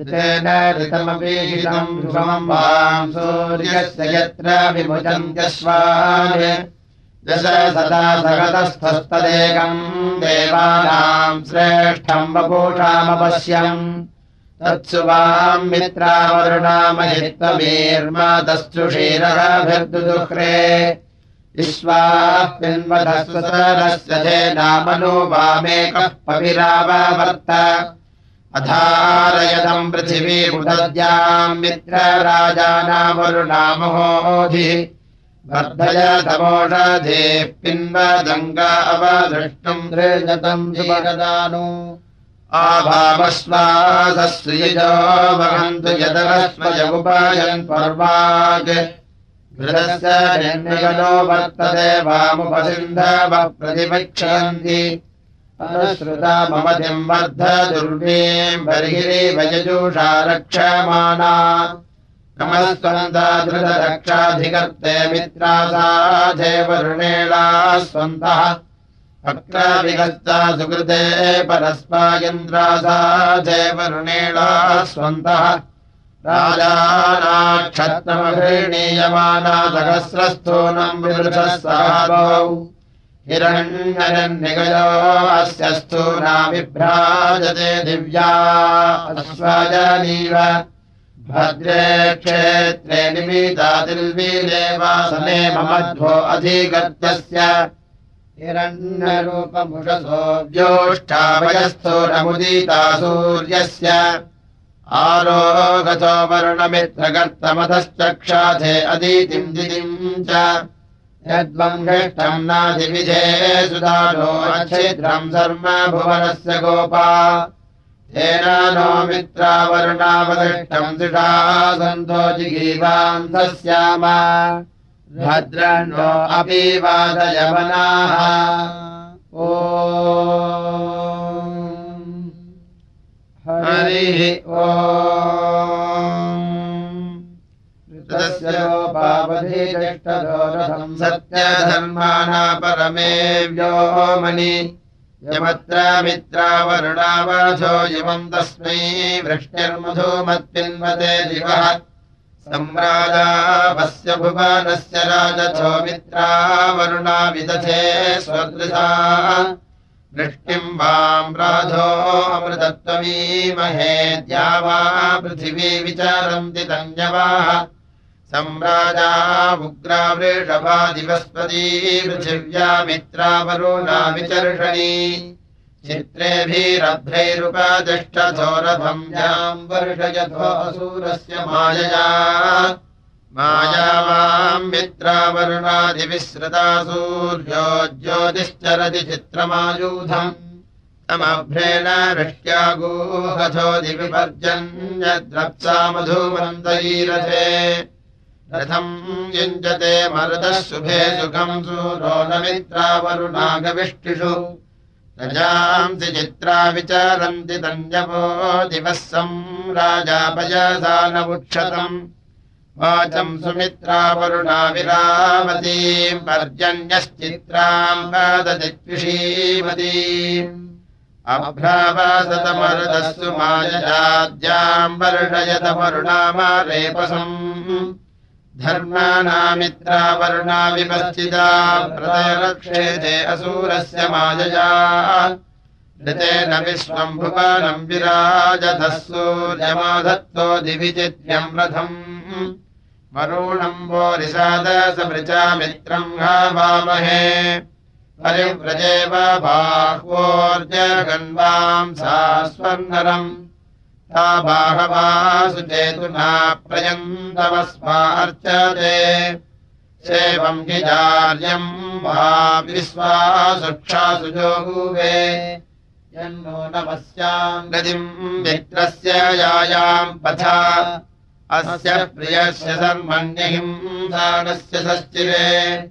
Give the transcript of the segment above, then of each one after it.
ऋतेन ऋतमपीहितम् ध्रुवम् वाम् सूर्यस्य यत्र विभुजन्त्यश्वान् दश सदा सगतस्थस्तदेकम् देवानाम् श्रेष्ठम् वपूषामपश्यम्। तत्सु वाम् मित्रावरुणामहित्वमीर्मातश्चुषीरभिर्दुदुह्रे विश्वाः पिन्वधस्वसरस्य नामनो वामेकः पविरावर्त अधारयदम् पृथिवीमुदद्याम् मित्रराजानामरुणामहोधिः। वर्धय तमोषधेः पिन्वदङ्गा अवदृष्टुम् दृजतम् सुमगदानु आभावश्वासश्रियजो वहन्तु यदरस्मयमुपायन् पर्वाग्। घृतस्य निर्निगनो वर्तते वामुपसिन्धवः प्रतिपक्षयन्ति अनुश्रुता ममतिम् वर्ध दुर्वीम् बर्हिरी वयजूषा रक्षमाणा नमस्वन्ता धृतरक्षाधिकर्ते मित्रासाधे वरुणेला स्वन्तः। अक्राविगस्ता सुकृते परस्मायन्द्रासाधे वरुणेला स्वन्तः। राजानाक्षत्रमघृणीयमाना सहस्रस्थूनम् विवृतः अस्य स्थूना विभ्राजते दिव्या भद्रे क्षेत्रे निमितादिल्वीलेवासने ममध्वो अधिगत्यस्य। हिरण्यरूपमुषसो व्योष्ठावयस्थूरमुदीता सूर्यस्य। आरोगतो वर्णमित्रकर्तमतश्चक्षाधे अदीतिम् दितिम् च हृष्टम् नाधिविधे सुधारो अच्छिद्रम् धर्म भुवनस्य गोपा। तेन नो मित्रावरुणावदृष्टम् दृढा सन्तो जिगीवान्तस्याम भद्रण्यो अपि वादयवनाः। ओ। हरिः ओपावधिष्टदोरथम् सत्यधर्माणा परमे व्योमनि यमत्र मित्रावरुणावधो इमम् तस्मै वृष्टिर्मधूमत्पिन्वते दिवः सम्राजापस्य भुवनस्य राजथो मित्रावरुणा विदधे स्वदृशा। वृष्टिम् वाम् राधो अमृतत्वमीमहे द्या वा पृथिवी विचारन्ति तन्यवाः सम्राजा उग्रा पृथिव्या मित्रावरुणा विचर्षणी चित्रेभिरभ्रैरुपतिष्ठथोरथम् याम् वर्षयथो असूरस्य मायया। मायावाम् मित्रावरुणादिविश्रुता सूर्यो ज्योतिश्चरति चित्रमायूधम्। तमभ्रेण वृष्ट्यागूहथो दिविपर्जन्यद्रप्सा मधुमन्तरीरथे रथम् युञ्जते मरुतः शुभे सुखम् सूरो न मित्रावरुणागविष्टिषु। रजांसि चित्रा विचारन्ति तन्यपो दिवः सम् राजापयसानमुक्षतम् वाचम् सुमित्रावरुणा विरामतीम् पर्जन्यश्चित्राम् पाददित्विषीमतीम् अभ्रावासतमरुदस्सु मायजाद्याम् वर्षयतमरुणामारेपसम् धर्माणामित्रावरुणा विपश्चिता प्रदयरक्षेते असूरस्य मायया। ऋतेन विश्वम् भुवनम् विराजधः सूर्यमाधत्तो दिवि चित्यम् रथम् वरुणम् वो निषादसमृचा मित्रम् हावामहे परिव्रजेव बाह्वोर्जगन्वाम् सा स्वर्णरम् चेतुना प्रयन्तवस्मार्चते सेवम् हि चार्यम् वा विश्वासुक्षासु जोगुवे यन्नो नमस्याम् गतिम् मित्रस्य यायाम् पथा। अस्य प्रियस्य सर्वण्यहिंसानस्य सश्चिरे।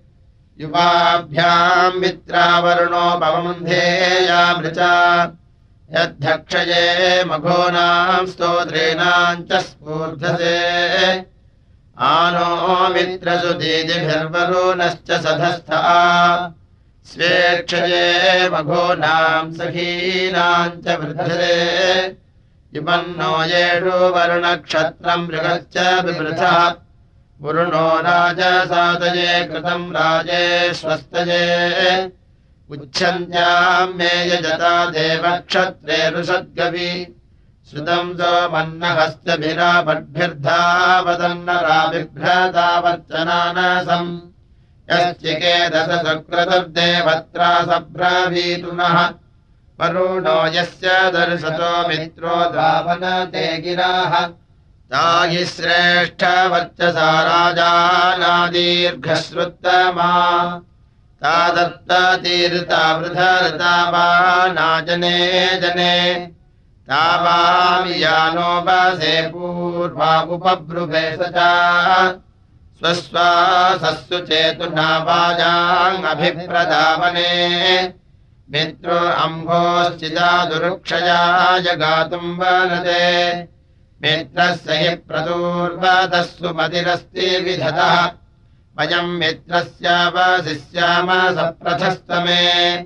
युवाभ्याम् मित्रावरुणो भवन्धेयामृचा यद्धक्षये मघोनाम् स्तोत्रेणाम् च स्फूर्धसे। आनो मित्रसुदीदिभिर्वरुणश्च सधस्था। स्वेक्षये मघोनाम् सखीनाम् च वृद्धसे। विपन्नो येषु वरुणक्षत्रम् मृगश्च बिभृथः वरुणो राजसातये कृतम् राजे स्वस्तये उच्छन्त्याम् मे यजता देवक्षत्रे ऋषद्गवि श्रुतम् सोमन्नहस्तभिरापद्भिर्धावदन्नरा बिभ्रतावर्चनानसम् यश्चिकेदश सुक्रतुर्देवत्रा सभ्रवीतुनः वरुणो यस्य दर्शतो मित्रो दावनते गिराः तायि श्रेष्ठवर्चसा राजानादीर्घश्रुत्तमा ता दत्ततीर्ता वृधरता वा नाजने जने तावामि यानो वसे पूर्वा उपब्रुभे स च। वाजाङ्गभिप्रदावने मित्रो अम्भोश्चिदा दुरुक्षया जगातुम् वनते। मित्रस्य हि प्रदूर्वतस्सु मतिरस्ति विधतः वयम् मित्रस्यावशिष्याम सप्रथस्तमे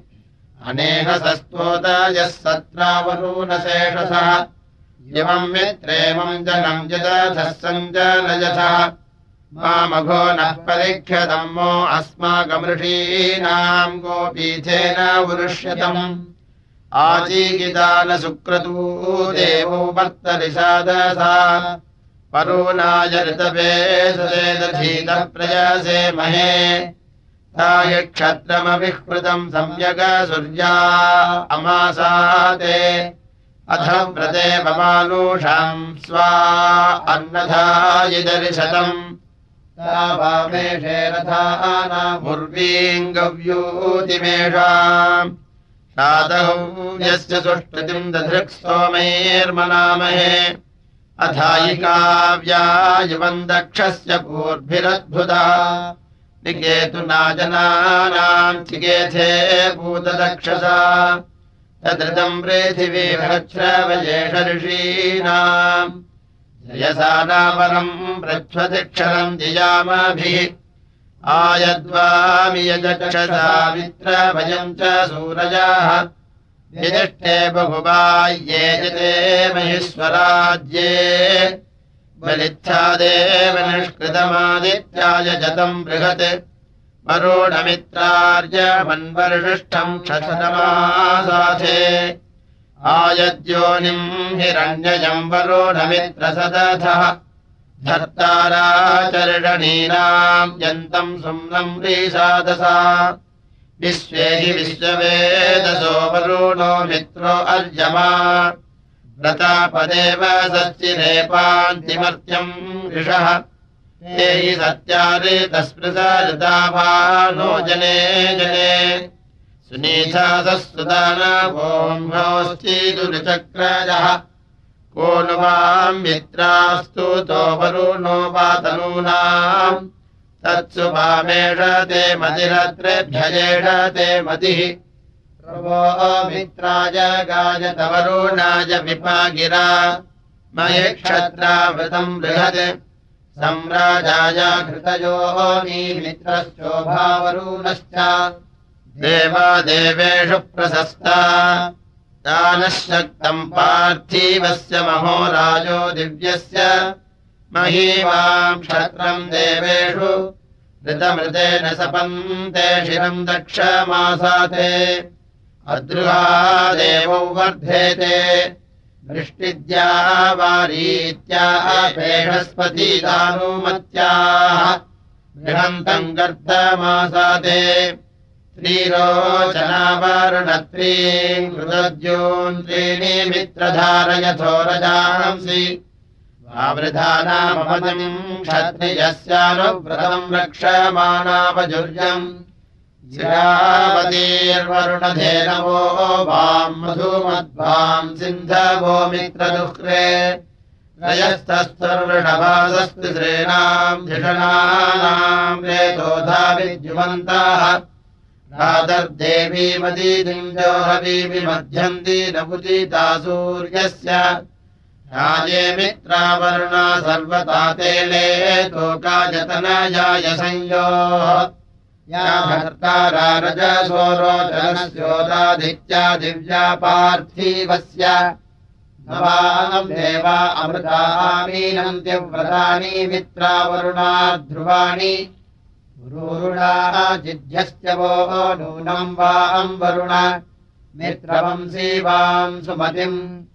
अनेह सस्तोदयः सत्रावरूनशेषसः। इमम् मित्रेमम् जनम् जदधः सञ्जनयथः। मामघो नः परीक्षतम् अस्माकमृषीणाम् गोपीथेन उरुष्यतम् आजीगिता न सुक्रतू देवो वर्तरिषादसा परूनाय सुदधीतः प्रयासे महे। ताय क्षत्रमविष्कृतम् सम्यग सूर्या अमासाते। अथ व्रते ममानुषाम् स्वा अन्नधायिदर्शतम् र्वीङ्गव्यूतिमेषाम् शादौ यस्य सुष्ठुतिम् दधृक् सोमैर्मनामहे अथायिकाव्यायुवम् दक्षस्य पूर्भिरद्भुता निकेतुना जनानाम् चिकेथे भूतदक्षसा। तदृतम् पृथिवीभ्रवयेष ऋषीणाम्। यसानावरम् प्रच्छतिक्षरम् जियामाभिः। आयद्वामि यजक्षसावित्रभयम् च सूरजाः यजिष्ठे बहुबाह्ये जते महेश्वराज्ये। बलित्थादेव निष्कृतमादित्याय जतम् बृहत्। वरुणमित्रार्य मन्वर्षिष्ठम् क्षतमासाथे आयद्योनिम् हिरण्यजम् वरोढमित्रसदथः धर्ताराचरणीनाम् यन्तम् सुम्नम् रीषादसा विश्वे हि विश्ववेदसो वरुणो मित्रो अर्यमा व्रतापदेव सच्चिरेपान्तिमर्त्यम् ऋषः। ते हि सत्यारितस्पृशऋताभानो जने जने। सुनीथासस्तुदानोऽस्तीदुरुचक्रजः को नु वाम् मित्रास्तु तो वरुणो वातनूनाम् तत्सु वामेषते मतिरत्रेभ्यजेषते मतिः। मित्राय गायत वरुणाय विपागिरा। मये क्षत्रावृतम् बृहत्। सम्राजाय घृतयो मित्रश्चोभावरुणश्च देवादेवेषु प्रशस्ता। दानः शक्तम् पार्थीवस्य महोराजो दिव्यस्य महीवाम् क्षत्रम् देवेषु ऋतमृतेन सपन्ते शिरम् दक्षमासाते अद्रुहा देवौ वर्धेते वृष्टिद्या वारीत्याः बृहस्पतीदानुमत्याः बृहन्तम् गर्तमासाते त्रीरोचनावरुणत्रीम् कृतद्योन् त्रीणि मित्रधारयथो रजांसि आवृधानामपदम् क्षत्रियस्यानुव्रतम् रक्षमाणापजुर्यम्। जिरावतीर्वरुणधेनवो वाम् मधुमद्भाम् सिन्धवो मित्रदुःख्रे रजस्तस्तर्वृषभासस्तु श्रेणाम् धिषणानाम् रेतोधा विद्युमन्ताः रातर्देवीमदीदिञ्जोहवीमि मध्यन्ति नपुदिता सूर्यस्य राजे मित्रावर्णा सर्वता तेले तोकायतनयाय संयोः। या भर्तारा रजसोरोचनस्योदादित्या दिव्या पार्थिवस्य देवा अमृतामीनन्त्यव्रतानि मित्रावरुणा ध्रुवाणि। जिध्यस्य वो नूनम् वाम् वरुण। मित्रवंसी वाम् सुमतिम्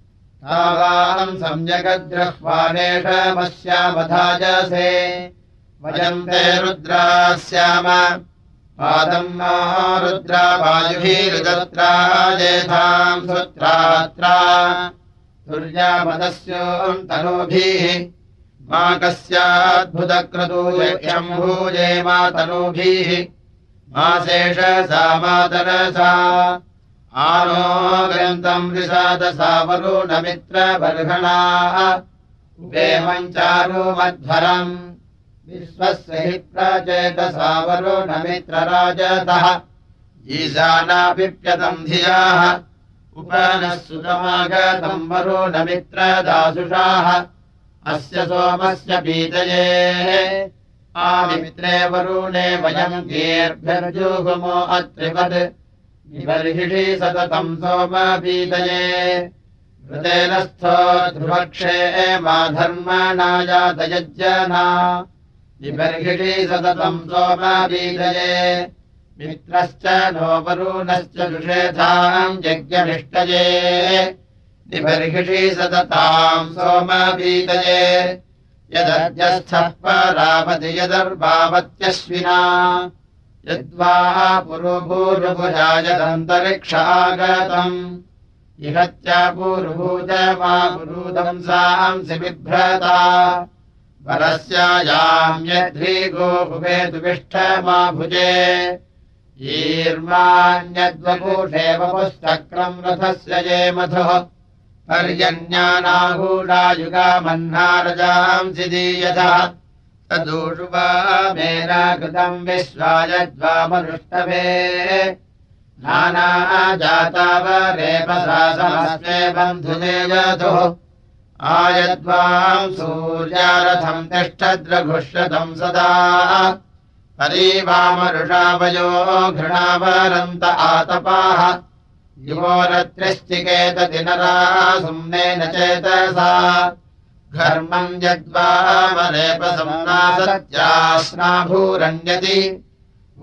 रुद्राः स्याम पादम् मा रुद्रा वायुभिरुदत्रा जेधाम् सुत्रात्रा। तुर्यामदस्योऽन्तनूभिः मा कस्याद्भुतक्रतु यक्षम्भूजे मातनूभिः मा शेष सा मातरसा आनो ग्रन्थम् वरुणमित्रबर्हणाः उपेमम् चारुमध्वरम्। विश्वस्य हि प्रचेतसा वरुणमित्रराजतः। ईशानापिप्यतम् धियाः। उपनः सुतमागतम् वरुणमित्रदासुषाः। अस्य सोमस्य पीतये। आमित्रे वरुणे वयम् गीर्भ्यर्जुगुमो अत्रिवत् विबर्हिषि सततम् सोमपीतये। हृतेन स्थो ध्रुवक्षे सततम् सोमपीतये। मित्रश्च नो वरुणश्च दुषेधाम् यज्ञनिष्टये निबर्हिषि सतताम् सोमपीतये। यदर्भावत्यश्विना यद्वा पुरुभूरुभुजायदन्तरिक्षागतम् इहत्य पुरुभूज मा पुरुदंसांसि बिभ्रता। परस्यायाम्यध्रीगोभुवेतुविष्ठ मा भुजे। ईर्मान्यद्वपुषेव पुस्तक्रम् रथस्य ये मधुः। पर्यज्ञानाहूडायुगामह्नारजांसि दीयथः तदूषु वा मेना कृतम् विश्वायद्वामनुष्टवे नानाजातावरेपसासमस्मे बन्धुदेवधुः आयद्वाम् सूर्यारथम् तिष्ठद्रघुष्यतम् सदा। परीवामरुषावयो घृणावरन्त आतपाः। युवोरत्रिश्चिकेतदिनरा सुम्नेन चेतसा घर्मम् यद्वामरेपसम्नासत्यास्नाभूरण्यति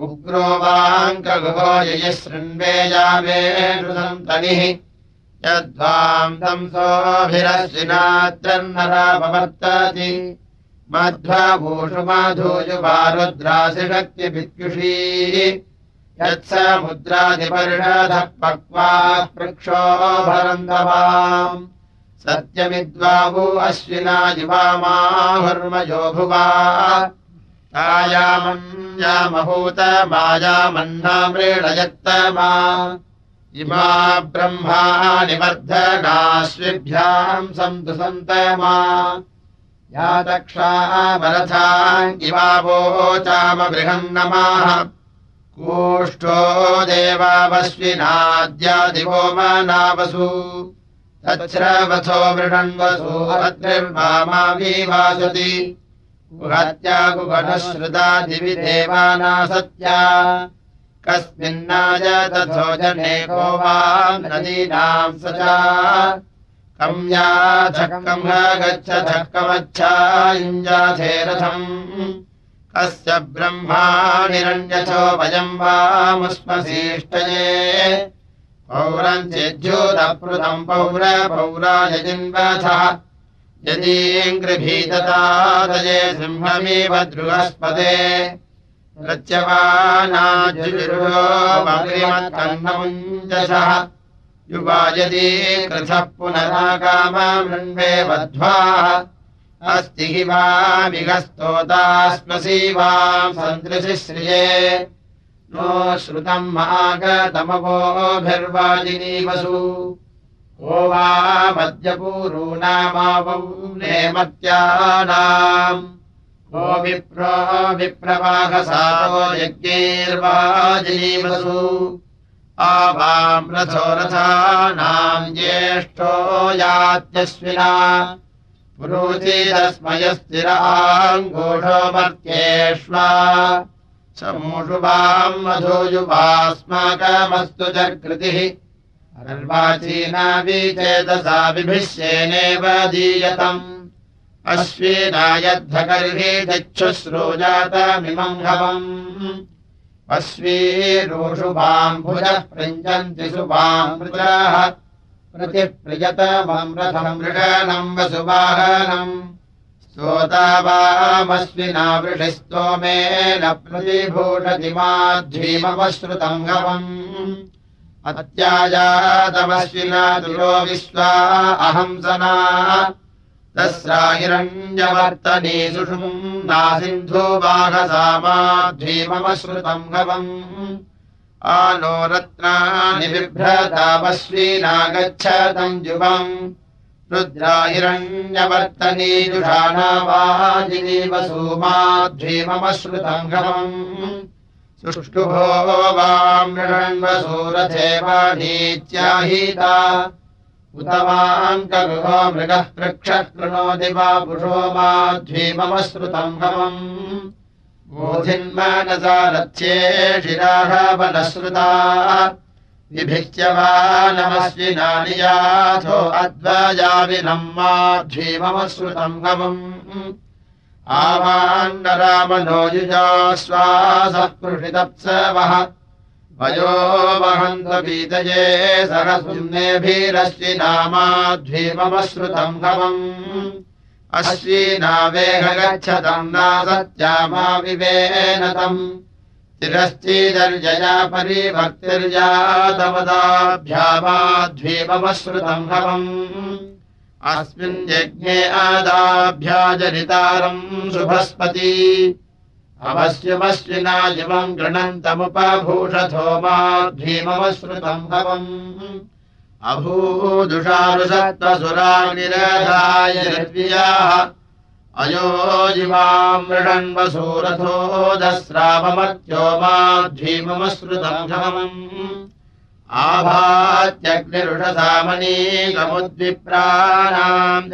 उग्रो वाङ्कगुहो ययः शृण्वेयावेषुसन्तनिः यद्वाम् तंसोऽभिरश्विनात्रन्नरापवर्तति मध्वभूषु माधूयुवारुद्रासिशक्तिभित्युषी यत्समुद्रादिपर्षधः पक्वा पृक्षो भरन्दवाम् सत्यमिद्वावु अश्विना युवामाहुर्मयो भुवा तायामन्यामहूत मायामन्नामृणयत्तमा इमा ब्रह्माणि वर्धनाश्विभ्याम् सन्तु सन्तमा। या दक्षामरथा इवावोचाम बृहन्नमाः कूष्ठो देवावश्विनाद्यादिवो मनावसु तच्छ्रवथो दिवि देवाना सत्या। कस्मिन्नाय तथो जनेको वा नदीनाम् सजा। कम्याधक्कम् गच्छ धक्कमच्छा युञ्जाथेरथम् कस्य ब्रह्माणिरण्यथो वयम् वामुष्मसीष्टये पौरम् चेद्योतपृतम् पौर पौरायजिन्वथः यदीङ्घ्रभीततादये सिंहमेव दृहस्पदे रच्यवानाजुर्योमग्रिमत्कन्नमुञ्जसः युवा यदि कृथः पुनरागामृण्वे वध्वाः। अस्ति हि वामिगस्तोतास्मसि वाम् सन्दृशि श्रिये नो श्रुतम् मागतमवोभिर्वाजिनीवसु को वा मद्यपूरूणामावौ नेमत्यानाम्। को विप्रो विप्रवाहसारो यज्ञैर्वाजिनीवसु आवाम् रथो रथानाम् ज्येष्ठो यात्यस्विना पुरोचिरस्मयस्थिराङ्गोढो मर्त्येष्वा समूषु वाम् मधोयुवास्माकमस्तु च कृतिः अर्वाचीनाविचेतसा विभिष्येनेव दीयतम्। अश्वीनायद्धकर्हि चक्षुश्रोजातमिमम् हवम् अश्वीरोषुभाम्भुजः पृञ्जन्ति सुभामृजाः। प्रतिप्रियतमम् रथम् मृगणम् वसुवाहनम् वृषिस्तोमेन प्रतिभूषति माध्वीमवश्रुतम् गवम् अत्याजातमश्विना दुरो विश्वा अहंसना तस्राहिरण्यवर्तनी सुषुम् नासिन्धो बाघसामाध्वीमवश्रुतम् गवम् आनो रत्नानि बिभ्रतामश्विना गच्छतम् वाजिनीवसूमाध्वीममश्रुतम् घमम् सुष्टुभो वामृषण्वसूरथे वाणीत्याहीता उत वाङ्कगुहो मृगः पृक्षः कृणोति वा पुषो माध्वीममश्रुतम् घमम् बोधिन्मानसा रथ्ये शिराहवनश्रुता विभिच्य वा नमश्विनानि याथो अद्वयाविनम् माध्वीममश्रुतम् गमम्। आवान्नरामनो युजाश्वासः कृषितप्सवः वयो वहन्तपीतये सहस्विन्नेभिरश्विनामाध्वीममश्रुतम् गमम्। अश्विनावेह गच्छतम् नासत्यामा विवेनतम् हवम्। अस्मिन् यज्ञे आदाभ्याजनितारम् शुभस्पति। अवश्यमश्विना युवम् गृणन्तमुपभूषथो माध्वीममश्रुतम् हवम्। अभूदुषारुषत्वसुरानिरधाय अयोजिमाम् मृषण्वसूरथो दस्रावमर्त्यो माध्वीममश्रुतम् घमम् आभात्यग्निरुषसामनीकमुद्विप्राणाम्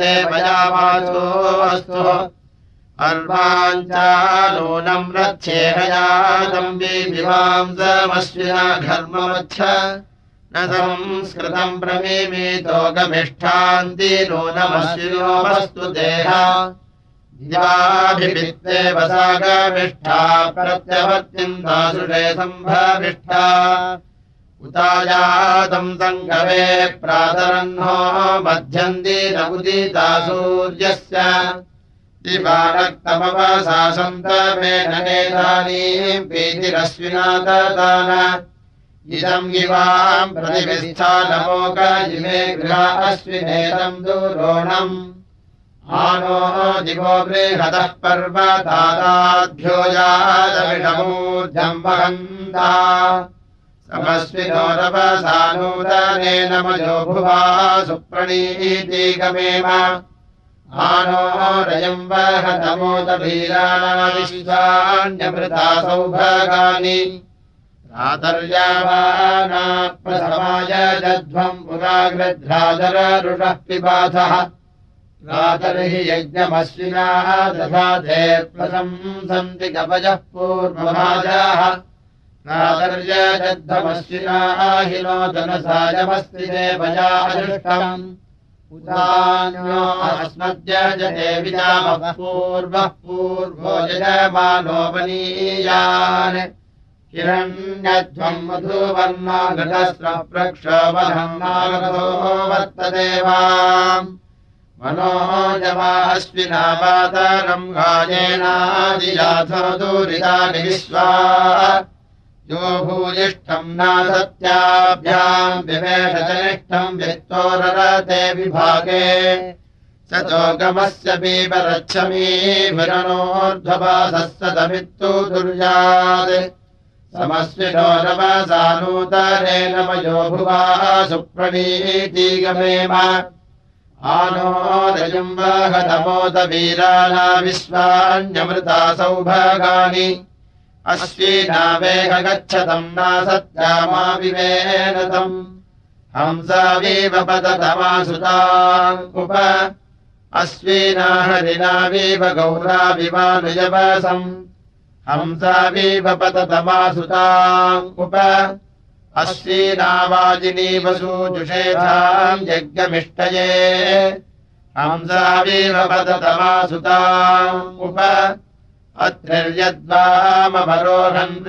रथ्येहयातम् विवांसमश्विना घर्मवच्छ न संस्कृतम् प्रमीमीतो गमिष्ठान्ति नूनमश्विनो वस्तु देहा दिवाभित्ते वसागमिष्ठा प्रत्यवर्त्यन्तासुषे सम्भविष्ठा उतायातम् सङ्गवे प्रातरह्नो मध्यन्ति न उदिता सूर्यस्य नेतानीम् प्रीतिरश्विना ददान इदम् इवाम् प्रतिविष्ठानमोक इमे गृहा अश्विनेदम् दुरोणम् आनो दिवो यादविषमूर्धम् वहन्ता। समस्विनो रवसानूतनेन मजो भुवा सुप्रणीतिगमेव। आनो रयम् वहतमोदभीराणाविश्वान्यमृता सौभागानि। रातर्यावाना प्रथमाय जध्वम् पुराग्रध्रादररुषः पिबाधः रातर्हि यज्ञमश्विनाः दधाते प्रशंसन्ति कवचः पूर्वभाजाः। रातर्यजद्धमश्विनाः हि नोदनसायमस्ति देवयादृष्टम् उदान्यो अस्मद्यजते विजामः पूर्वः पूर्वो यजमानोपनीयान्। हिरण्यध्वम् मधुवर्णो घटस्रप्रक्षोभम् नागतो वर्तदेवाम् मनोजवाश्विनापातरम् गायेनादिजाथो दूरितानि विश्वा यो भूयिष्ठम् नासत्याभ्याम् विवेशजनिष्ठम् व्यक्तोररते विभागे। स चोगमस्य पीबरच्छमीभिरणोर्ध्वपासः सतमित्तु दुर्यात्। समस्विनो नवसानूतरेण मयो भुवा सुप्रणीतिगमेव आनो रजम् वाहतमोदवीराणा विश्वान्यमृता सौभागानि अश्वीनावेह गच्छतम् नासत्यामा विवेनतम् हंसावीव पततमासुताङ्कुप अश्वीना हरिणावीव गौराविवानुयवसम् हंसावीव पततमासुताङ्कुप अश्वीनावाजिनी वसूजुषेधाम् यज्ञमिष्टये। हंसावीव पदतमासुता उप अत्रिर्यद्वामरोहन्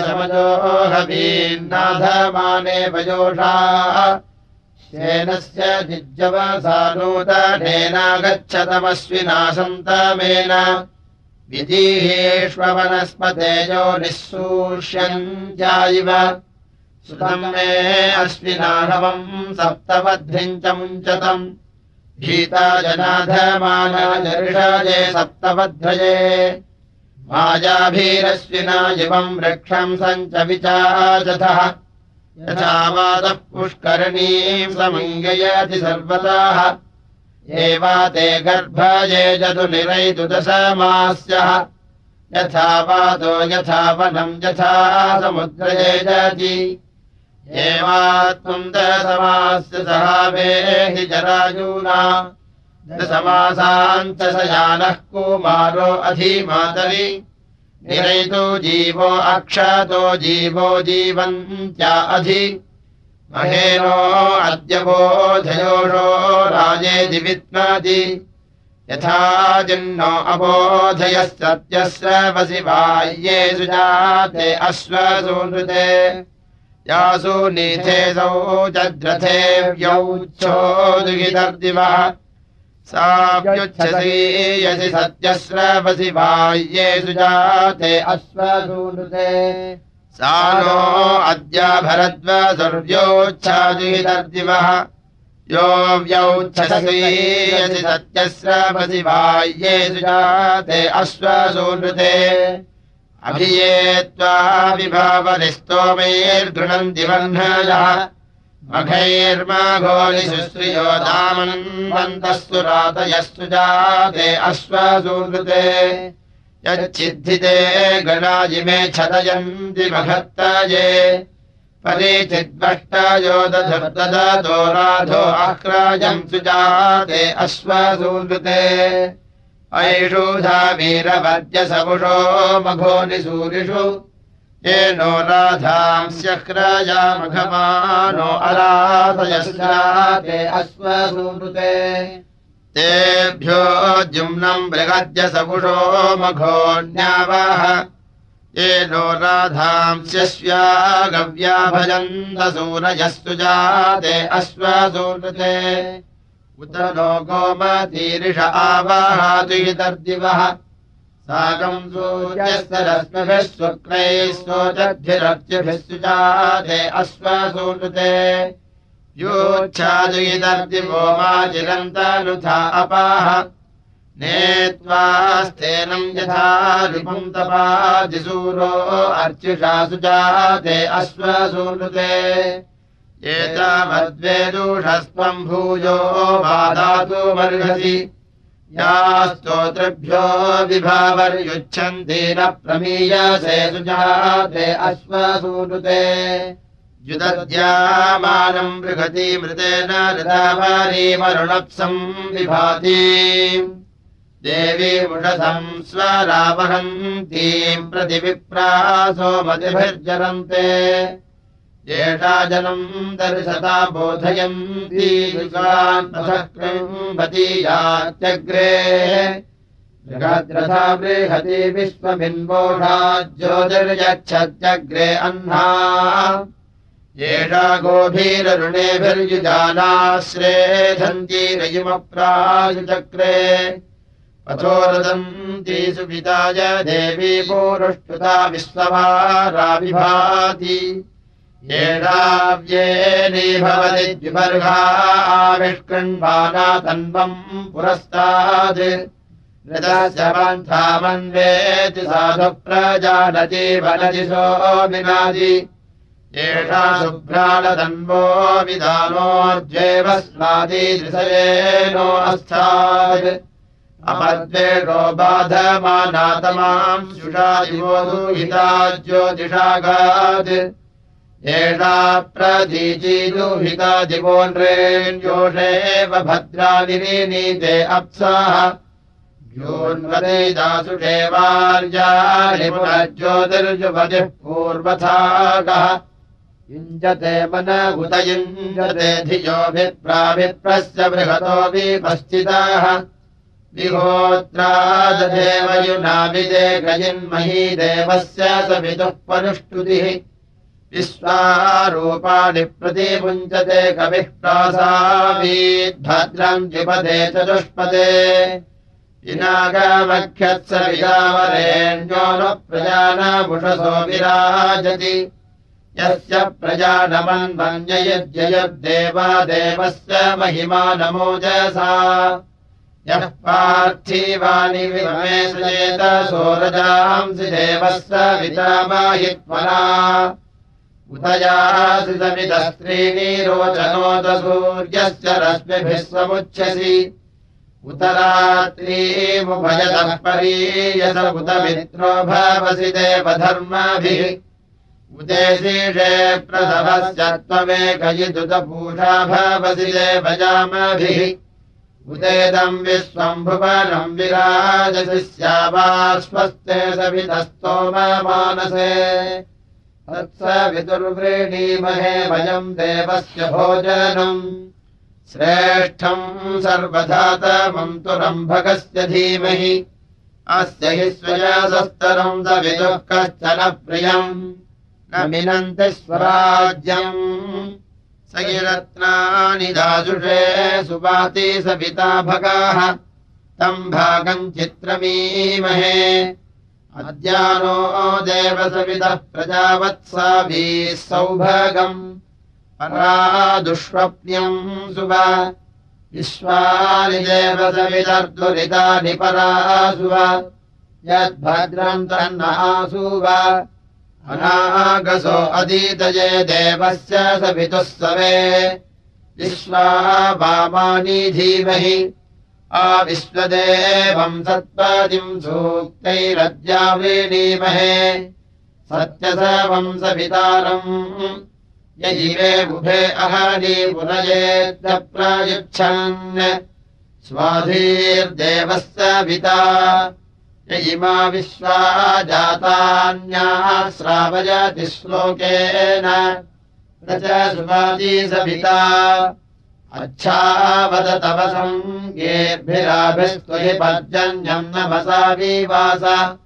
समजोहवीन्नाधमाने वयोषा। शेनस्य जिज्जवसानूतनेनागच्छतमस्विना सन्तमेन विधीहेष्वनस्पतेजो निःसूष्यन्त्यायिव सुतम् मे अश्विनाहवम् सप्तवध्रिम् च मुञ्चतम्। भीता जनाधमानाजर्षजे सप्तवध्रजे मायाभीरश्विना इवम् वृक्षम् यथा वादः पुष्करणीम् समङ्गयति सर्वदाः एवा ते गर्भये जतु निरयितु दशमास्यः। यथा वादो यथा वनम् यथा समुद्रये जति एवात्मम् दशमास्य सहावेहि जरायूना दशमासाञ्च स यानः कुमारो अधिमातरि निरयितो जीवो अक्षतो जीवो जीवन्त्या अधि। महेनो अद्य बोधयोषो राजेति विद्मति यथा जिन्नो अबोधयः सत्यस्रवसि बाह्ये सुजाते अश्वसूनृते यासु नीथेसौ चद्रथे व्यौच्छोदुगितर्दिवः साव्युच्छसि यसि सत्यस्रवसि बाह्ये सुजाते अश्वसूनृते। सा नो अद्य भरद्वसुर्व्योच्छादितर्दिवः यो व्यौच्छसि सत्यस्रपसि बाह्ये सुजाते अश्वसूनृते अभिये त्वा विभावनिस्तोमैर्गृणन्ति वह्नयः। मघैर्माघोलिशुश्रियो दामन्वन्तः सुरातयः सुजाते अश्वसूनृते यच्चिद्धिते गणाजिमे छदयन्ति महत्तये परिचिद्भष्टयोदधर्ददतो राधो आक्राजम् सुजाते अश्वसूनृते ऐषूधा वीरवर्जसपुषो मघोनिसूरिषु येनो राधांस्यक्रायामघमानो अराधयस्याते अश्वसूनृते तेभ्यो जुम्नम् बृहद्य सपुषो मघोऽन्यावाह। येनो राधांस्यस्या गव्या भजन्तसूरजस्तु जाते अश्वसूनृते उत नो गोमतीरिष आवाहातुतर्दिवः साकम् सूर्यस्तरश्मिभिः शुक्रैः सोचद्भिरर्चिभिः सुजाते अश्वसूनृते योच्छादुयिदर्दिवो माजिरन्तनुथा अपाः। नेत्वास्तेनम् यथा रिपुम् तपादिसूरो अर्चिषा सुजाते अश्वसूनुते एतावद्वेदूषस्त्वम् भूयो वादातुमर्हसि या स्तोतृभ्यो विभावर्युच्छन्ति न प्रमीयसे सुजाते अश्वसूनुते। युदद्यामानम् बृहति मृतेन ऋतावारीमरुणप्सम् विभाति। देवी मुषसम् स्वरावहन्तीम् प्रतिविप्रासो मतिभिर्जरन्ते एषा जनम् दर्शता बोधयन्ती युगान्मसकृम्भतीयात्यग्रे जगद्रथा बृहति विश्वमिन्वोढा ज्योतिर्यच्छत्यग्रे अह्ना एषा गोभीररुणेभिर्युजानाश्रेधन्तीरयुमप्रायुचक्रे पथोरदन्ती सुपिताय देवी पूरुष्टुता विश्वभाराविभाति येषाव्येनी भवति द्विबर्हा आविष्कृण्वाना तन्वम् पुरस्तात् पन्थामन्वेति साधु प्रजानति वनति सोमिनादि एषा शुभ्राणतन्वो विधानोऽर्ज्वेव स्नादीदृशयेनो अस्तात् अपद्वेषो बाधमानातमाम् सुषादिवो दुहिता ज्योतिषागात् एषा प्रदीचीदुहिता दिवो नृण्योषेव भद्रानिरीनीते अप्साः। योन्वदेदासुषेवार्याणि पुनज्योतिर्जुपतिः पूर्वथागः। युञ्जते मन उत युञ्जते धियोभिप्राभिप्रस्य बृहतो विपश्चिताः विहोत्राददेव युनाविदे गजिन्मही देवस्य सवितुः पनुष्टुतिः विश्वारूपाणि प्रतिमुञ्चते कविः प्रासावीद्भद्रम् द्विपदे चतुष्पदे। विनागामख्यत्सविदावरेण्यो न प्रजानामुषसो विराजति। यस्य प्रजानमन्मन्ययद्ययद्देवा देवस्य महिमा नमोजसा यः पार्थिवानि विमेशयेत सोरजांसि देवस्य वितामाहित्वरा सूर्यस्य रश्मिभिः समुच्छसि। उतरात्रीमुभयतः परीयस उत मित्रो भवसि देवधर्मभिः। उदेशीषे प्रसवस्य त्वमेकयिदुतपूषा भवसि देवजामभिः। उदेदम् विश्वम्भुवनम् विराजसि स्यावाश्वस्ते सवितस्तोममानसे तत्स विदुर्व्रीणीमहे वयम् देवस्य भोजनम्। श्रेष्ठम् सर्वधातमम् तु रम्भकस्य धीमहि। अस्य हि स्वयसस्तरम् स विदुः कश्चन प्रियम्। न मिनन्ति स्वराज्यम्। स गिरत्नानि दाजुषे सुपाति सविता भगाः। तम् भागम् चित्रमीमहे अद्यानो देवसविदः प्रजावत्साभिः सौभागम्। परादुष्वप्न्यम् सुव विश्वानि देवसविदर्दुरितानि परासुव यद्भद्रम् तन्नासुव अनागसो अधीतये देवस्य सवितुः सवे। विश्वा वामानि धीमहि आविश्वदेवम् सत्पदिम् सूक्तैरद्यावीणीमहे सत्यसवम् सवितारम् यजिवे बुभे अहनी पुनयेद्यप्रयुच्छन् स्वाधीर्देवस्य पिता य इमा विश्वा जातान्याः श्रावयति श्लोकेन। न च सुवादी सविता अच्छावद तव सङ्गेर्भिराभिस्त्वहि पर्जन्यम् नमसा विवास।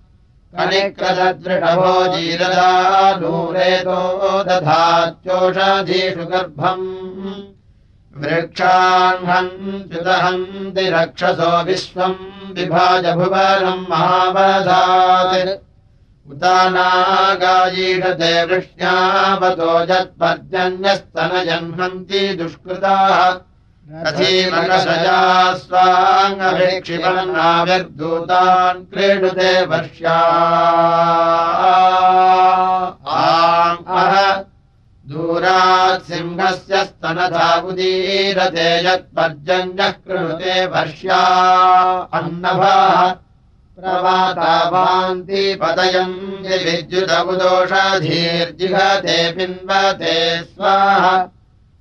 कनिक्रदृढभो जीरदा नूरेतो दधात्योषधीषु गर्भम्। वृक्षाह्नन्त्युदहन्ति रक्षसो विश्वम् विभाज भुवनम् महावधात् उतानागायीषते वृष्ण्यावतो यत्पर्जन्यस्तनजह्नन्ति दुष्कृताः। रथीमकशया स्वाङ्गभिक्षिपन्नाविर्दूतान् क्रीडुते वर्ष्या। दूरात् सिंहस्य स्तनथा उदीरते यत्पर्जन्यः कृणुते वर्ष्या। अन्नभाः प्रवाता भान्ति पदयम् विद्युदबुदोषधीर्जिघते पिन्वते स्वाहा।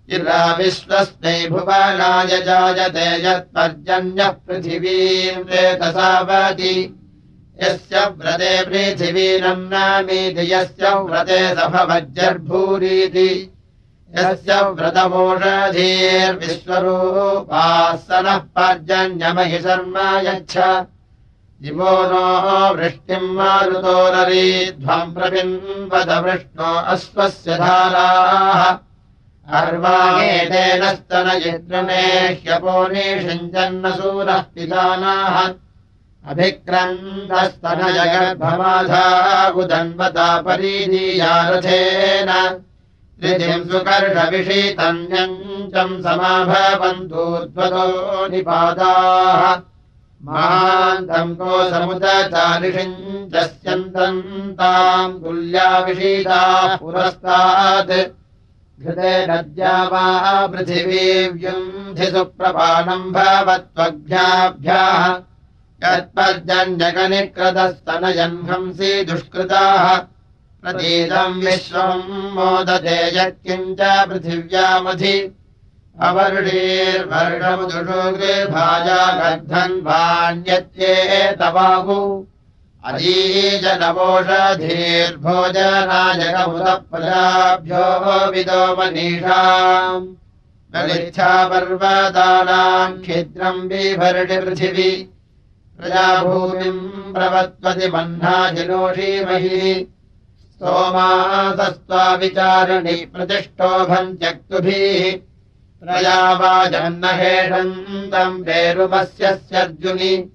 इरा विश्वस्मै भुवनाय जायते यत्पर्जन्यः पृथिवीम् वेतसावति यस्य व्रते पृथिवीनम् नामीति यस्य व्रते सभवज्जर्भूरीति। यस्य व्रतमोषधीर्विश्वरूपाः स नः पर्जन्यमहि शर्म यच्छ दिवो नो वृष्टिम् मारुतोररीध्वम् प्रपिन्वद वृष्णो अश्वस्य धाराः। अर्वाहेतेन स्तनयिद्रमे ह्यपोनिषिञ्जन्नसूरः पितानाः। अभिक्रन्दस्तनजगर्भमाधा उदन्वता परीदीयारथेन त्रिजिम् सुकर्षविषीतन्यञ्चम् समाभवन्तूर्ध्वतो निपादाः महान्तम् कोसमुदचारिषिञ्चस्यन्तम् ताम् कुल्याविषीताः पुरस्तात्। घृते नद्या वा पृथिवीव्युन्धि सुप्रपाणम् भवत्वभ्याभ्याः यत्पर्जन्यकनिक्रदस्तनजह्नंसि दुष्कृताः। प्रतीतम् विश्वम् मोदते यत्किञ्च पृथिव्यामधि अवर्षीर्वर्षमुदुषु गृभाजा गर्धन्वाण्यत्ये तवाहु अजीजनवोषधीर्भोजनायकमुदप्रजाभ्यो विदो मनीषाम् ललिच्छा पर्वतानाम् क्षिद्रम् बिभर्णिपृथिवि प्रजाभूमिम् प्रवत्वति मह्नाजिनोषीमहि सोमासस्त्वाविचारिणि प्रतिष्ठोभम् त्यक्तुभिः प्रजावाजन्नहेषन्तम् पेरुपस्य स्यर्जुनि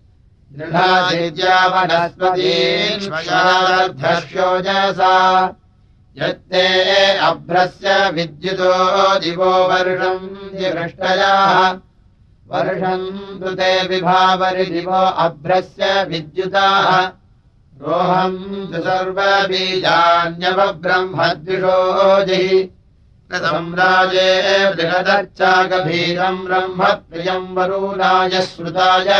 दृढादित्या वनस्पतीर्षोजसा यत्ते अभ्रस्य विद्युतो दिवो वर्षम् दिवृष्टयाः। वर्षम् कृते विभावरि दिवो अभ्रस्य विद्युताः। रोहम् तु सर्वबीजान्यवब्रह्मद्विषो जहि सम्राजे बृहदच्चागभीरम् ब्रह्म प्रियम् वरुणाय श्रुताय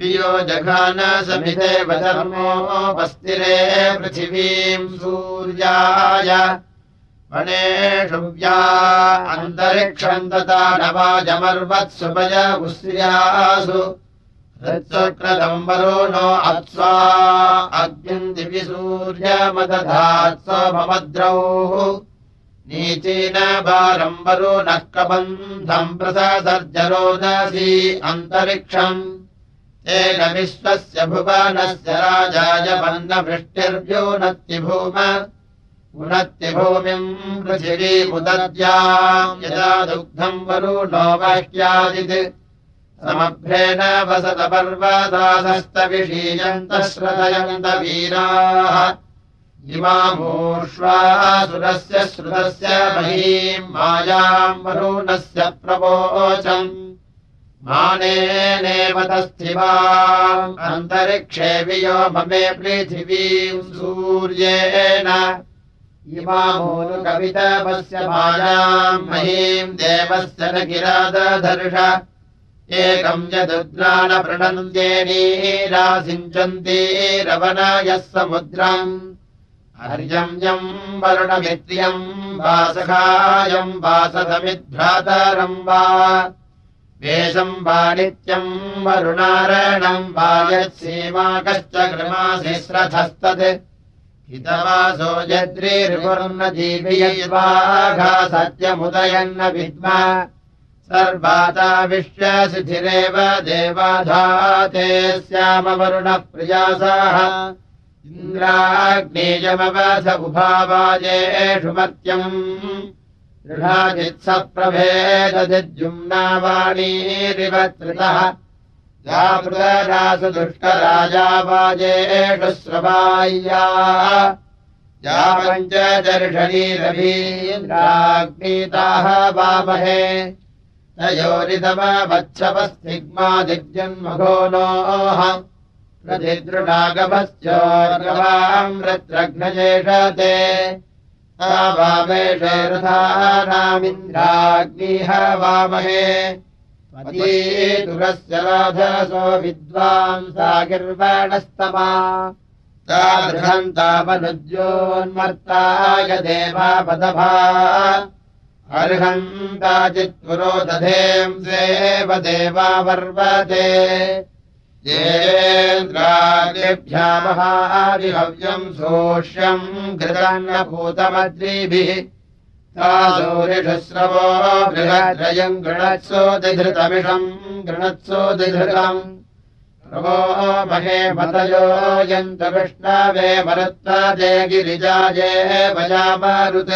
वियोजघान समिते वधर्मोपस्थिरे पृथिवीम् सूर्याय वनेषु व्या अन्तरिक्षम् तथा नवाजमर्वत्सुपय उस्र्यासु हृत्सुक्रतम् वरुणो अप्स्वा अग्निम् दिवि सूर्यमदधात्स्वभमद्रौः नीचीन बारम् वरुणः कबन्धम् प्रससर्जरोदसी अन्तरिक्षम्। तेन विश्वस्य भुवनस्य राजाय वन्नवृष्टिर्व्योनत्यभूम उनत्यभूमिम् पृथिवीमुदद्या यदा दुग्धम् वरुणो वाक्यादित् समभ्रेण वसत पर्वदासस्तविषीयन्तः श्रदयन्त वीराः इमामूष्वासुरस्य श्रुतस्य महीम् मायाम् वरुणस्य प्रवोचम् मानेनेव तस्थिवा अन्तरिक्षे वियो ममे पृथिवीम् सूर्येण इमामूलुकवितपस्य मायाम् महीम् देवस्य न किरादधर्ष एकम् यदुद्राणपृणन्त्येनीरासिञ्चन्ती रवनायः समुद्रम् हर्यम् यम् वरुणमित्र्यम् वासखायम् वासदमिद्भ्रातरम् वा। वेषम् वा नित्यम् वरुणारणम् वा यत्सीमा कश्च कृमासिश्रथस्तत् हितवासो यद्रिर्वर्न जीवयद्वाघा सत्यमुदयन्न विद्म। सर्वाता विश्वसिथिरेव देवाधाते स्यामवरुणः प्रियासाः इन्द्राग्नेयमवध उभावाजेषु मत्यम् दृढाजित्सप्रभेददिद्युम्नावाणीरिवत्रितः जापृतरासु दुष्टराजावाजेषु स्रवाय्या या पञ्चदर्शनीरवीन्द्राग्नीताः वामहे दिग्जन्मघो नोः प्रतिदृढागभश्चोर्गवाम् रत्रघ्नजेषते वामेषेरथानामिन्द्राग्निः वामहे। दुरस्य राधसो गिर्वाणस्तमा तादृहन्तामनुज्योन्मर्ताय देवापदभा अर्हन्ताचित्पुरो दधेम् सेव देवावर्वते येन्द्रादिभ्यामहादिहव्यम् सोष्यम् घृतान्नभूतमद्रीभिः तासोरिषुस्रवो बृहद्रयम् गृणत्सो दिधृतमिषम् गृणत्सो दिधृतम् प्रभो महे मतयो यन्त विष्णवे मरुत्ताजे गिरिजाजे भजामारुत्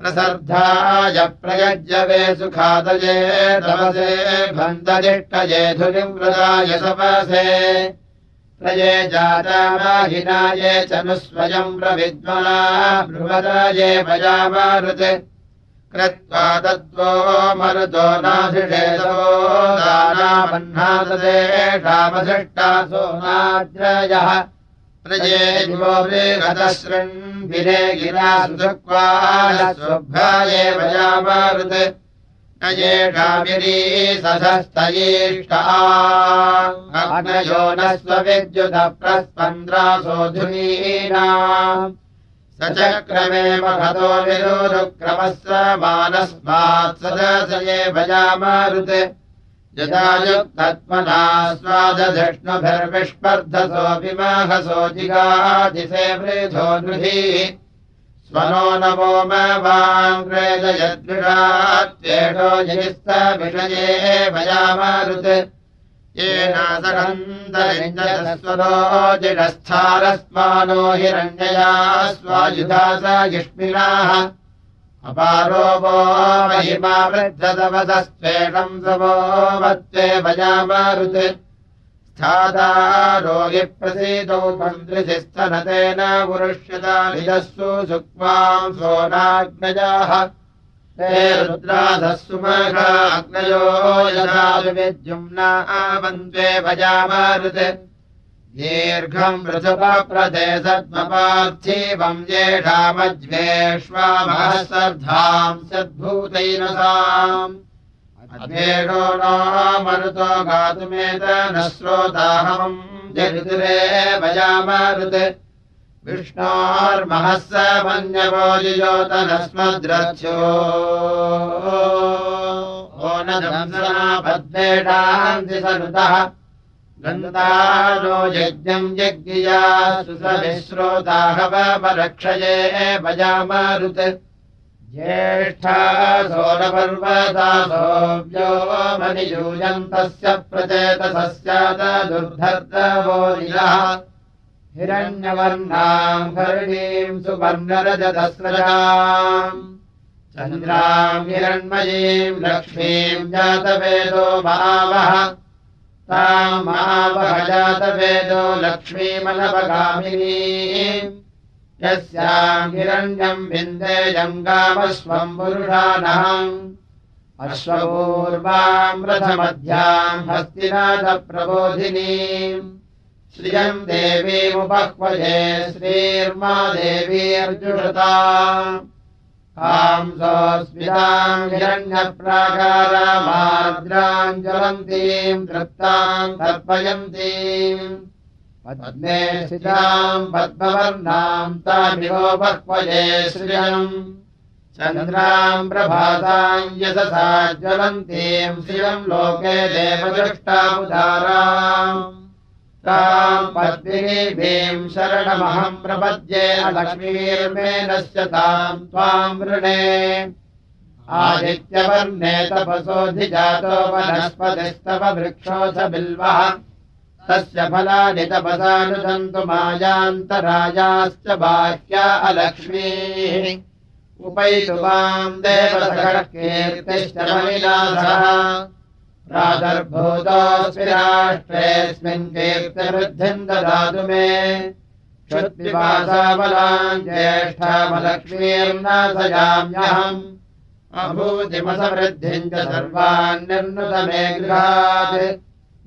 प्रसर्धाय प्रयज्यवे सुखादये तपसे भन्तदिष्टये धुनिवृदाय सपसे। प्रये जातामाहिनाये च नु स्वयम् प्रविद्मना बृहदाये भजामारुत् कृत्वा तद्वो मरुतो नाधिषेदो दानामह्नादेशामधिष्टासो नाद्रयः दिवो बृहदशृन्भिरे गिरा सुक्वालस्वभ्याये भजामारुत् न येषाभिरीसधस्तयेष्टाग्नयो न स्वविद्युतप्रस्पन्द्रासोऽधुनीना स चक्रमे महतो विरोरुक्रमः स मानस्मात् सदसये भजामारुत् स्वादधिष्णुभिर्विष्पर्धसोऽपि माहसो जिगादिसे वृथो गृहीः स्वनो नवो माङ्ग्रेजयद्विषात्येषो जयस्तविषये भयामारुत् येनासकन्दरिञ्जस्वरो जिरस्थारस्मानो हिरण्यया स्वायुधा स युष्मिनाः अपारो वो महिमा वृद्धतवदस्त्वेषम् समो वत्ते भजामारुत् स्थादा रोगिप्रसीदौ मन्त्रिशिस्तनतेन पुरुष्यतानिदस्सु सुक्वाम् सोनाग्नजाः। ते रुद्राधः विद्युम्ना वन्द्वे भजामारुत् दीर्घम् ऋतुपप्रदे सद्मपार्थिवम् येषामज्वेष्वामः सर्धाम् सद्भूतैरसाम् अधेषो न मरुतो गातुमेत न श्रोताहमम् जगुरे भजामरुत्। विष्णोर्महः स मन्यवोजियोतनस्मद्रथ्यो ओ न पद्मेषान्ति सनुतः गन्तानो यज्ञम् यज्ञिया सुसविश्रोताहवपरक्षये भजामरुत्। ज्येष्ठा सोरपर्वतासोऽव्यो मनियूयन्तस्य प्रचेतसस्यात दुर्धर्तवोरिलः हिरण्यवर्णाम् हरिणीम् सुवर्णरजतस्रजाम्। चन्द्राम् हिरण्मयीम् लक्ष्मीम् जातवेदो भावः तामावहजातवेदो लक्ष्मीमनपगामिनी यस्याम् हिरण्यम् विन्देयम् गामस्वम् पुरुषानहम्। अश्वपूर्वाम् रथमध्याम् हस्तिनाथप्रबोधिनीम् श्रियम् देवीमुपह्वजे श्रीर्मा देवी अर्जुषता स्मिताम् हिरण्यप्राकारामार्द्राम् ज्वलन्तीम् तृप्ताम् तर्पयन्तीम्। पद्मे स्थिताम् पद्मवर्णाम् तामिवोपक्वये श्रियम् चन्द्राम् प्रभाताम् यशसा ज्वलन्तीम् श्रियम् लोके देवदृष्टामुदाराम् ताम् पद्मिनीभीम् शरणमहम् प्रपद्ये लक्ष्मीर्मेनस्य ताम् त्वाम् वृणे। आदित्यवर्णे तपसोऽधिजातो वनस्पतिस्तव वृक्षोऽथ बिल्वः। तस्य फलानि तपसानुसन्तु मायान्तरायाश्च बाह्या अलक्ष्मीः। उपैतु माम् देवसखः कीर्तिश्च मलिनाथः प्रादर्भूतोऽस्मि राष्ट्रेऽस्मिन् कीर्तिवृद्धिम् ददातु मे। क्षुद्विवासाबलाम् ज्येष्ठामलक्ष्मीर्नाथयाम्यहम् अभूतिमसवृद्धिम् च सर्वान् निर्नुत मे गृहात्।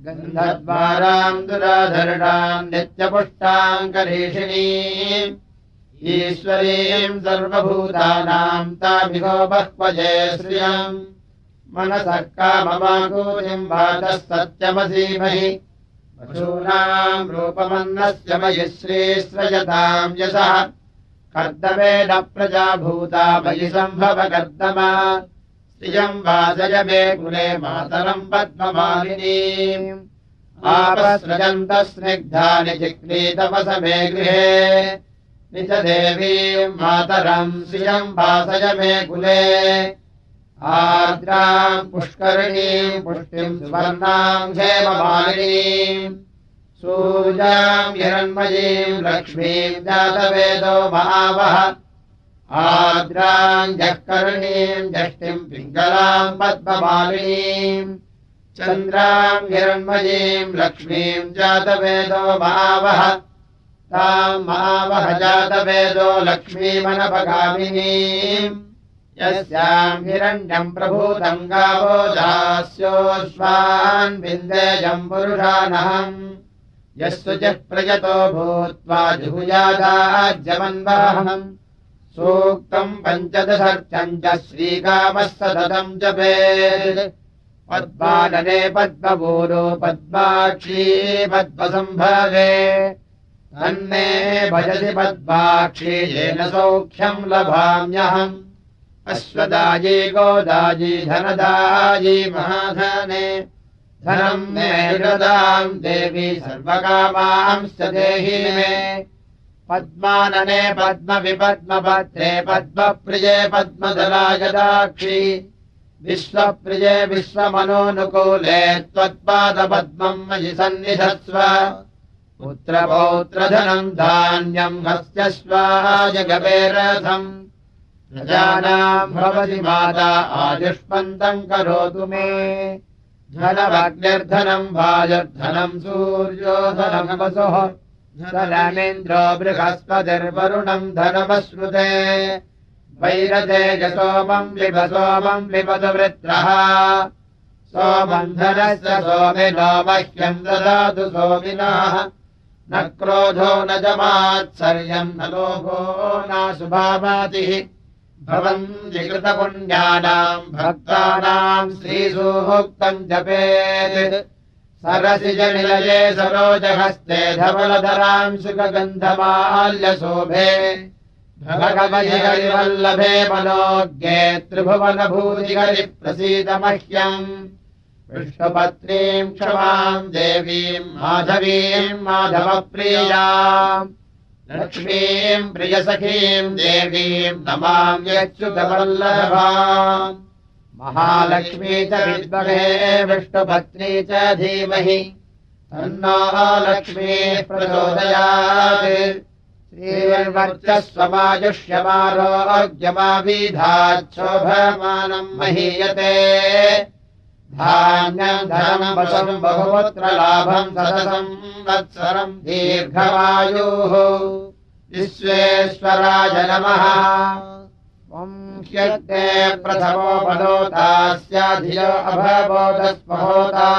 गन्धद्वाराम् दुराधरणाम् नित्यपुष्टाम् करीषिणी ईश्वरीम् सर्वभूतानाम् तामिहो बह्वजे श्रियम् मनसः काममाकूतिम् वाचः सत्यमसीमहि पशूनाम् रूपमन्नस्य मयि श्रीश्रयताम् यशः। कर्दमेन प्रजाभूता मयि सम्भव कर्दमा श्रियम् वाचय मे कुले मातरम् पद्ममालिनीम् आपसृजन्तस्निग्धानि जिक्रीतवस मे गृहे। निज देवीम् मातरम् श्रियम् वासय मे कुले आर्द्राम् पुष्करिणीम् पुष्टिम् सुवर्णाम् हेममालिनीम् सूर्याम् हिरण्मयीम् लक्ष्मीम् जातवेदो महावः। आर्द्राम् जःकरणीम् जष्टिम् पिङ्गलाम् पद्ममालिनीम् चन्द्राम् हिरण्मयीम् लक्ष्मीम् जातवेदो महावः। ताम् महावः जातवेदो लक्ष्मीमनपगामिनीम् यस्याम् हिरण्यम् प्रभूतम् गावो दास्योऽश्वान् विन्देजम् पुरुषानहम्। यस्तु च प्रयतो भूत्वा जुहुजादाज्यमन्वाहम् सूक्तम् पञ्चदशर्चम् च श्रीकामः सततम् जपेत् पद्मानने पद्मपूरो पद्माक्षी पद्मसम्भवे। तन्मे भजति पद्माक्षी येन सौख्यम् लभाम्यहम् अश्वदायी गोदायी धनदायी महाधने। धनम् मे ददाम् देवी सर्वकामांश्च देहि मे। पद्मानने पद्मविपद्मपत्रे पद्मप्रिये पद्मधरागदाक्षि विश्वप्रिये विश्वमनोनुकूले त्वत्पादपद्मम् मयि सन्निधत्स्व पुत्रपौत्रधनम् धान्यम् हस्त्यश्वाय गवेरथम् प्रजानाम् भवति माता आयुष्मन्तम् करोतु मे। धनमग्निर्धनम् वायुर्धनम् सूर्योधनम् वसुः धनमेन्द्रो बृहस्पतिर्वरुणम् धनमश्रुते। वैरते सोमम् विभ सोमम् विपदवृत्रः। सोमम् धनस्य सोमिनो मह्यम् ददातु सोमिनः। न क्रोधो न जमात्सर्यम् न लोभो न सुभावातिः भवन्ति कृतपुण्यानाम् भक्तानाम् श्रीसूक्तम् जपेत्। सरसि जनिलये सरोजहस्ते धवलधराम् सुखगन्धमाल्यशोभे। भगवल्लभे मनोज्ञे त्रिभुवनभूतिहरि प्रसीदमह्यम् विष्णुपत्नीम् क्षमाम् देवीम् माधवीम् माधवप्रियाम् लक्ष्मीम् प्रियसखीम् देवीम् नमाम् यच्युतवल्लभाम् महालक्ष्मी च विद्महे विष्णुपत्नी च धीमहि। तन्नो लक्ष्मी प्रचोदयात्। श्रीर्वर्चस्वमायुष्यमारोग्यमाविधाच्छोभमानम् महीयते धान्यम् धनम् वशम् बहुपुत्रलाभम् सतसम् वत्सरम् दीर्घवायुः विश्वेश्वराय नमः। ह्यग्ने प्रथमो पदोतास्याधियो अभवोदस्महोता।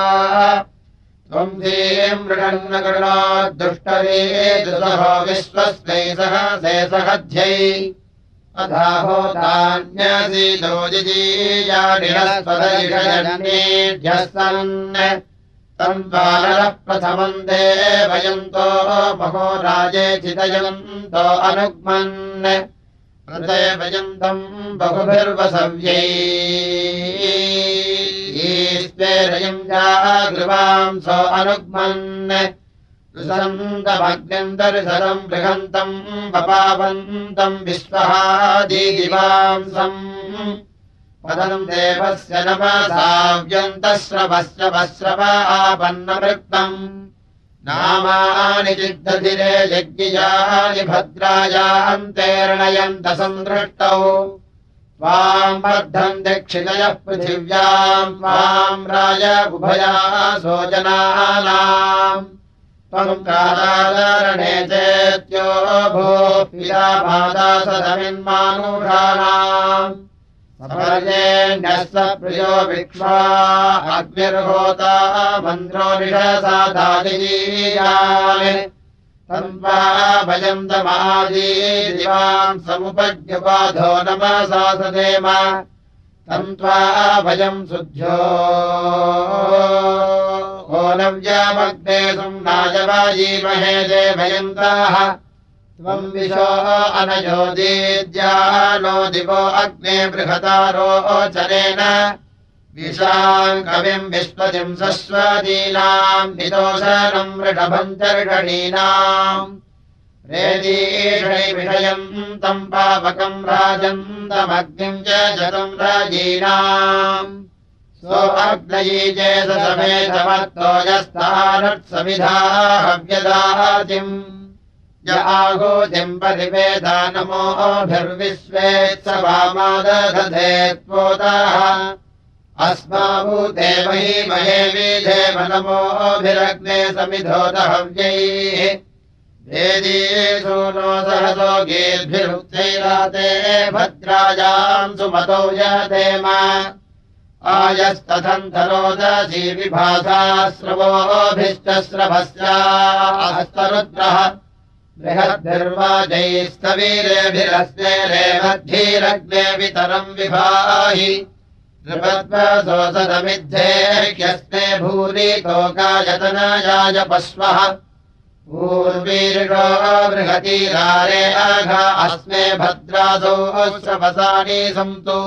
त्वम् मृगन्न कृणोद्दुष्टरे दुसहो विश्वस्मै सह शेषहध्यै अधाहोतान्यसीदो सन् तम् द्वारः प्रथमम् देवयन्तो महो राजे चितयन्तो अनुग्मन्। वयन्तम् बहुभिर्वसव्यैस्वेरयम् जागृवांसो अनुग्मन् दर्शनम् बृहन्तम् वपावन्तम् विश्वहादिवांसम् पदम् देवस्य नमसाव्यन्तश्रवस्य वस्रव आपन्नमृक्तम्। नामानि चिद्धधिरे यज्ञियानि भद्रायान्तेर्णयन्तसन्दृष्टौ त्वाम् बद्धम् दक्षिणयः पृथिव्याम् त्वाम् राय उभयासो जनानाम् कालादरणे चेत्यो भो पिता माता सदमिन्मानुषाणाम् स प्रियो विक्ष्वा अग्निर्होता मन्त्रो निषसादाजीयान् तन्वा भयन्तमादीदिवाम् समुपज्ञपाधो नमसा सदेम तन्त्वा भयम् शुद्ध्यो ओनव्यामग्ने सुम्नायवाजीमहे देवयन्ताः त्वम् विशो अनयोदीद्यानो दिवो अग्ने बृहतारोचनेन विशाम् कविम् विश्वतिम् सस्वदीनाम् निदोषनम् वृषभम् चर्षणीनाम् विषयम् तम् पावकम् राजन्तमग्निम् च जतम् राजीनाम् सो अग्नयी चेदसमेधमत्तो यस्तानत्समिधा हव्यदातिम् य आहोतिम् परिवेदानमोभिर्विश्वेत्स वामादधे त्वोताः। अस्माभूते मही महे विधेव नमोभिरग्ने समिधोदहव्यैः वेदीषु नो सहसो गीर्भिरुक्तैराते भद्रायाम् सुमतौ यतेम आयस्तथन्तरोदसी विभासा स्रवोभिश्च स्रभस्यास्तरुद्रः बृहद्भिर्वाजैस्तवीरेभिरस्ते रेवद्धीरग्ने वितरम् विभाहि नृपद्वसोसदमिद्धेह्यस्ते भूरितोकायतनायाय पश्वः पूर्वीर्षो बृहतीरारे अघ अस्मे भद्रासो श्रवसानि सन्तु।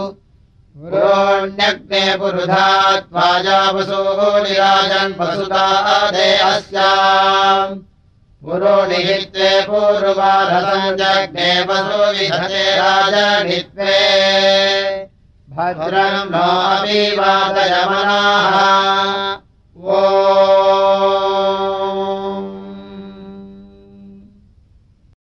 पुरोण्यग्ने पुरुधात्वाजावसूनिराजन् वसुतादे अस्याम्। पुरोणिहित्वे पूर्वारसञ्जग्ने वसु विधते राजनित्वे। भद्रम् नो अपि वादयमनाः